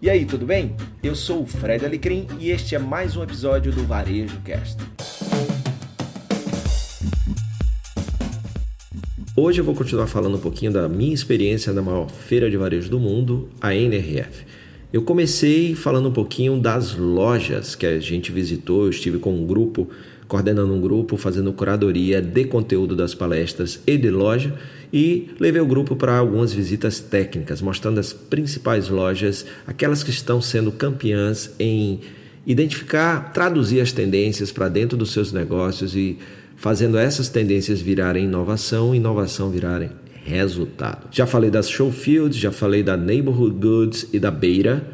E aí, tudo bem? Eu sou o Fred Alecrim e este é mais um episódio do Varejo Cast. Hoje eu vou continuar falando um pouquinho da minha experiência na maior feira de varejo do mundo, a NRF. Eu comecei falando um pouquinho das lojas que a gente visitou, eu estive com um grupo, coordenando um grupo, fazendo curadoria de conteúdo das palestras e de loja e levei o grupo para algumas visitas técnicas, mostrando as principais lojas, aquelas que estão sendo campeãs em identificar, traduzir as tendências para dentro dos seus negócios e fazendo essas tendências virarem inovação, inovação virarem resultado. Já falei das Showfields, já falei da Neighborhood Goods e da Beira.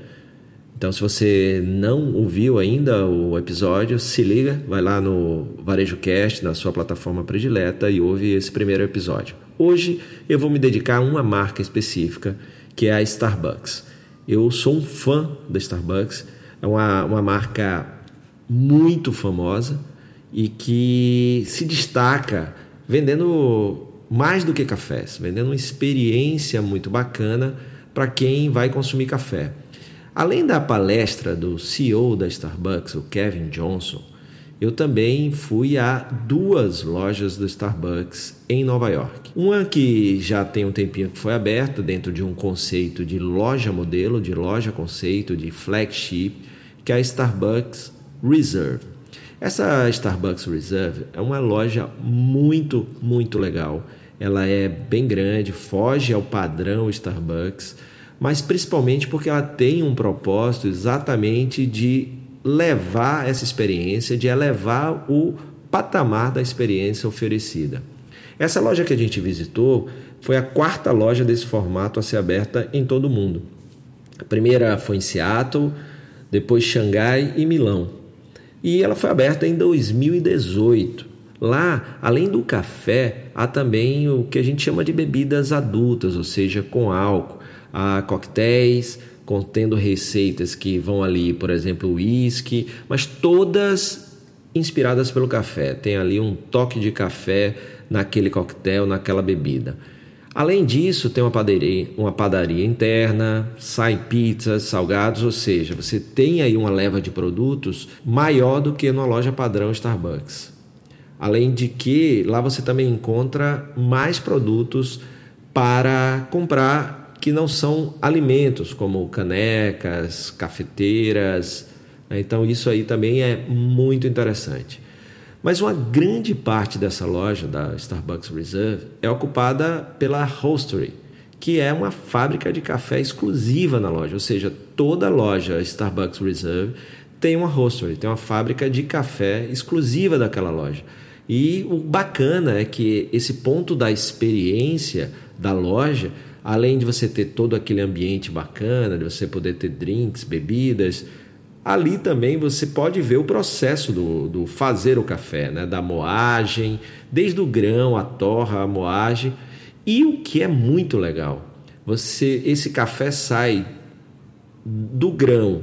Então, se você não ouviu ainda o episódio, se liga, vai lá no Varejo Cast, na sua plataforma predileta e ouve esse primeiro episódio. Hoje eu vou me dedicar a uma marca específica, que é a Starbucks. Eu sou um fã da Starbucks, é uma, uma marca muito famosa e que se destaca vendendo mais do que cafés, vendendo uma experiência muito bacana para quem vai consumir café. Além da palestra do CEO da Starbucks, o Kevin Johnson, eu também fui a duas lojas do Starbucks em Nova York. Uma que já tem um tempinho que foi aberta dentro de um conceito de loja modelo, de loja conceito, de flagship, que é a Starbucks Reserve. Essa Starbucks Reserve é uma loja muito, muito legal. Ela é bem grande, foge ao padrão Starbucks, mas principalmente porque ela tem um propósito exatamente de levar essa experiência, de elevar o patamar da experiência oferecida. Essa loja que a gente visitou foi a quarta loja desse formato a ser aberta em todo o mundo. A primeira foi em Seattle, depois Xangai e Milão. E ela foi aberta em 2018. Lá, além do café, há também o que a gente chama de bebidas adultas, ou seja, com álcool. Há coquetéis, contendo receitas que vão ali, por exemplo, uísque, mas todas inspiradas pelo café. Tem ali um toque de café naquele coquetel, naquela bebida. Além disso, tem uma padaria, uma padaria interna, sai pizzas, salgados, ou seja, você tem aí uma leva de produtos maior do que numa loja padrão Starbucks. Além de que lá você também encontra mais produtos para comprar que não são alimentos, como canecas, cafeteiras. Né? Então, isso aí também é muito interessante. Mas uma grande parte dessa loja da Starbucks Reserve é ocupada pela Roastery, que é uma fábrica de café exclusiva na loja, ou seja, toda loja Starbucks Reserve tem uma roastery, tem uma fábrica de café exclusiva daquela loja. E o bacana é que esse ponto da experiência da loja além de você ter todo aquele ambiente bacana, de você poder ter drinks, bebidas, ali também você pode ver o processo do, do fazer o café, né? da moagem, desde o grão, a torra, a moagem. E o que é muito legal, você esse café sai do grão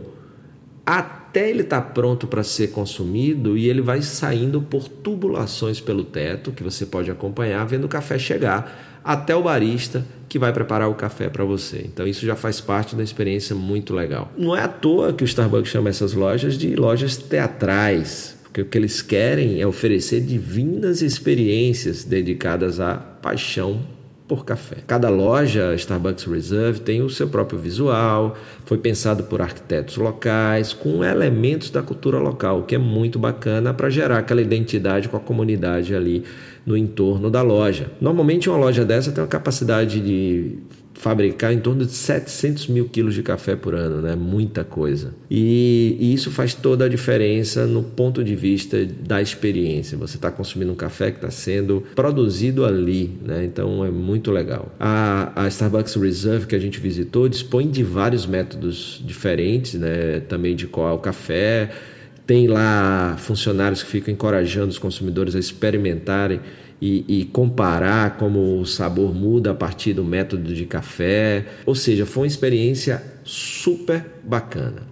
até ele estar tá pronto para ser consumido e ele vai saindo por tubulações pelo teto, que você pode acompanhar vendo o café chegar até o barista que vai preparar o café para você. Então isso já faz parte da experiência muito legal. Não é à toa que o Starbucks chama essas lojas de lojas teatrais, porque o que eles querem é oferecer divinas experiências dedicadas à paixão por café. Cada loja Starbucks Reserve tem o seu próprio visual, foi pensado por arquitetos locais, com elementos da cultura local, o que é muito bacana para gerar aquela identidade com a comunidade ali no entorno da loja. Normalmente uma loja dessa tem uma capacidade de fabricar em torno de 700 mil quilos de café por ano, né? Muita coisa. E, e isso faz toda a diferença no ponto de vista da experiência. Você está consumindo um café que está sendo produzido ali, né? Então é muito legal. A, a Starbucks Reserve que a gente visitou dispõe de vários métodos diferentes, né? Também de qual é o café tem lá funcionários que ficam encorajando os consumidores a experimentarem e, e, comparar como o sabor muda a partir do método de café. Ou seja, foi uma experiência super bacana.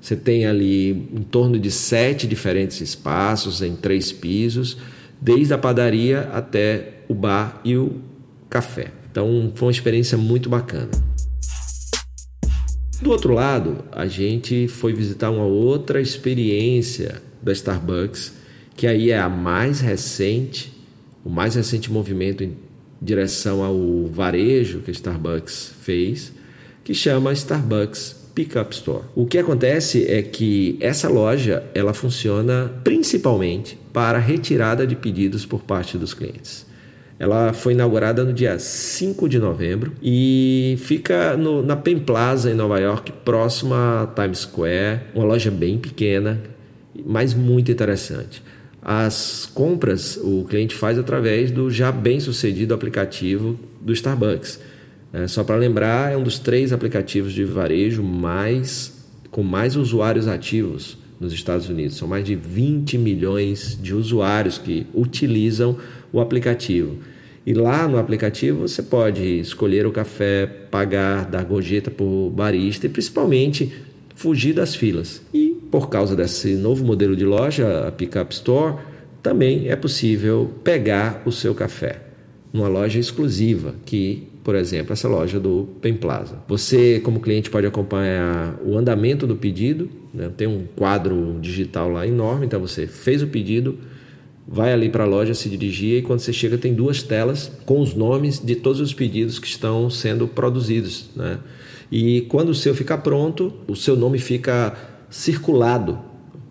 Você tem ali em torno de sete diferentes espaços em três pisos, desde a padaria até o bar e o café. Então foi uma experiência muito bacana. Do outro lado, a gente foi visitar uma outra experiência da Starbucks, que aí é a mais recente, o mais recente movimento em direção ao varejo que a Starbucks fez, que chama Starbucks Pickup Store. O que acontece é que essa loja ela funciona principalmente para retirada de pedidos por parte dos clientes. Ela foi inaugurada no dia 5 de novembro e fica no, na Penn Plaza, em Nova York, próxima a Times Square. Uma loja bem pequena, mas muito interessante. As compras o cliente faz através do já bem sucedido aplicativo do Starbucks. É, só para lembrar, é um dos três aplicativos de varejo mais com mais usuários ativos nos Estados Unidos. São mais de 20 milhões de usuários que utilizam o aplicativo. E lá no aplicativo você pode escolher o café, pagar, dar gorjeta por barista e principalmente fugir das filas. E por causa desse novo modelo de loja, a Pickup Store, também é possível pegar o seu café numa loja exclusiva, que, por exemplo, essa loja do Pen Plaza. Você, como cliente, pode acompanhar o andamento do pedido, né? tem um quadro digital lá enorme, então você fez o pedido, vai ali para a loja se dirigir e quando você chega tem duas telas com os nomes de todos os pedidos que estão sendo produzidos, né? E quando o seu ficar pronto, o seu nome fica circulado,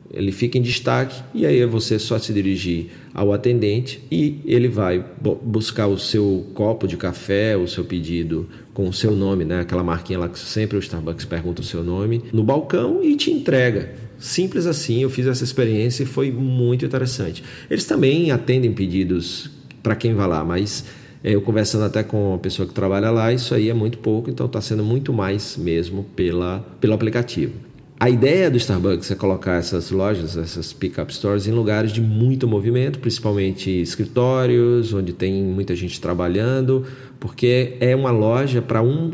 ele fica em destaque e aí é você só se dirigir ao atendente e ele vai buscar o seu copo de café, o seu pedido com o seu nome, né? Aquela marquinha lá que sempre o Starbucks pergunta o seu nome no balcão e te entrega. Simples assim, eu fiz essa experiência e foi muito interessante. Eles também atendem pedidos para quem vai lá, mas é, eu conversando até com a pessoa que trabalha lá, isso aí é muito pouco, então está sendo muito mais mesmo pela, pelo aplicativo. A ideia do Starbucks é colocar essas lojas, essas pick-up stores, em lugares de muito movimento, principalmente escritórios, onde tem muita gente trabalhando, porque é uma loja para um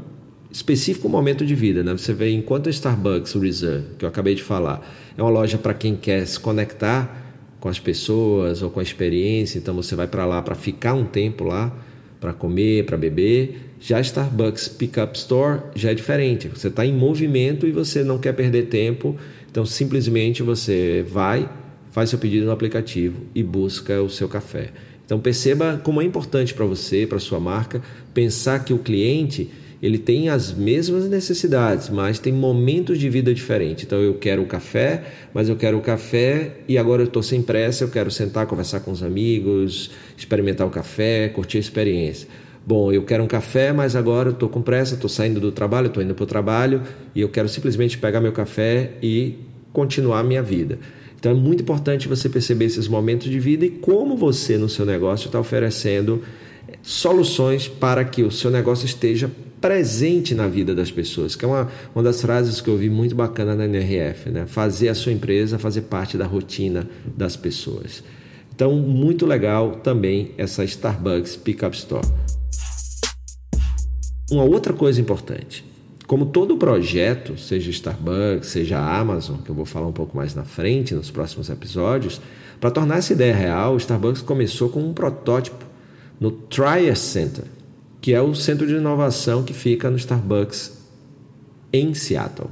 específico momento de vida, né? Você vê enquanto o Starbucks Reserve, que eu acabei de falar, é uma loja para quem quer se conectar com as pessoas ou com a experiência, então você vai para lá para ficar um tempo lá, para comer, para beber. Já Starbucks Pickup Store já é diferente. Você está em movimento e você não quer perder tempo, então simplesmente você vai, faz seu pedido no aplicativo e busca o seu café. Então perceba como é importante para você, para sua marca, pensar que o cliente ele tem as mesmas necessidades, mas tem momentos de vida diferentes. Então eu quero o café, mas eu quero o café e agora eu estou sem pressa, eu quero sentar, conversar com os amigos, experimentar o café, curtir a experiência. Bom, eu quero um café, mas agora eu estou com pressa, estou saindo do trabalho, estou indo para o trabalho e eu quero simplesmente pegar meu café e continuar a minha vida. Então é muito importante você perceber esses momentos de vida e como você no seu negócio está oferecendo soluções para que o seu negócio esteja presente na vida das pessoas, que é uma, uma das frases que eu vi muito bacana na NRF, né? Fazer a sua empresa fazer parte da rotina das pessoas. Então, muito legal também essa Starbucks Pickup Store. Uma outra coisa importante, como todo projeto, seja Starbucks, seja Amazon, que eu vou falar um pouco mais na frente nos próximos episódios, para tornar essa ideia real, o Starbucks começou com um protótipo no Trier Center, que é o centro de inovação que fica no Starbucks em Seattle.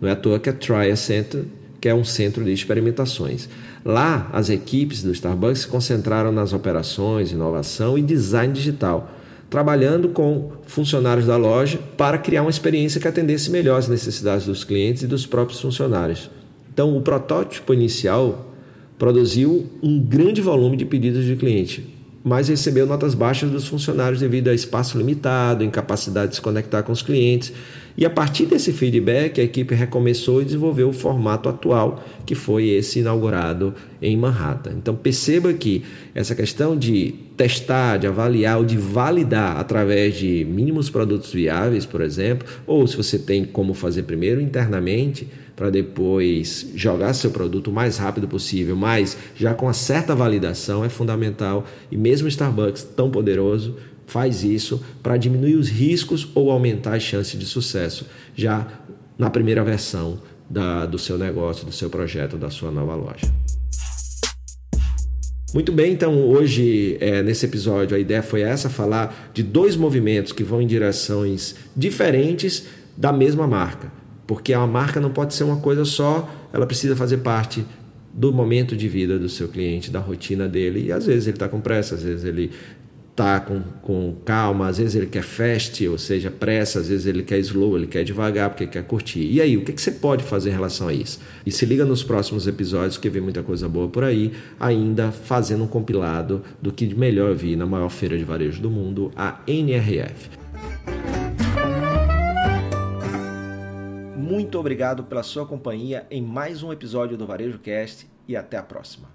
Não é à toa que é Trier Center, que é um centro de experimentações. Lá, as equipes do Starbucks se concentraram nas operações, inovação e design digital, trabalhando com funcionários da loja para criar uma experiência que atendesse melhor as necessidades dos clientes e dos próprios funcionários. Então, o protótipo inicial produziu um grande volume de pedidos de cliente, mas recebeu notas baixas dos funcionários devido a espaço limitado, incapacidade de se conectar com os clientes. E a partir desse feedback, a equipe recomeçou e desenvolveu o formato atual, que foi esse inaugurado em Manhattan. Então perceba que essa questão de testar, de avaliar ou de validar através de mínimos produtos viáveis, por exemplo, ou se você tem como fazer primeiro internamente, para depois jogar seu produto o mais rápido possível, mas já com uma certa validação é fundamental. E mesmo Starbucks, tão poderoso, faz isso para diminuir os riscos ou aumentar as chances de sucesso já na primeira versão da, do seu negócio, do seu projeto, da sua nova loja. Muito bem, então hoje é, nesse episódio a ideia foi essa: falar de dois movimentos que vão em direções diferentes da mesma marca Porque a marca não pode ser uma coisa só, ela precisa fazer parte do momento de vida do seu cliente, da rotina dele. E às vezes ele está com pressa, às vezes ele está com, com calma, às vezes ele quer fast, ou seja, pressa, às vezes ele quer slow, ele quer devagar porque quer curtir. E aí, o que, que você pode fazer em relação a isso? E se liga nos próximos episódios que vem muita coisa boa por aí, ainda fazendo um compilado do que de melhor eu vi na maior feira de varejo do mundo, a NRF. Muito obrigado pela sua companhia em mais um episódio do Varejo Cast e até a próxima.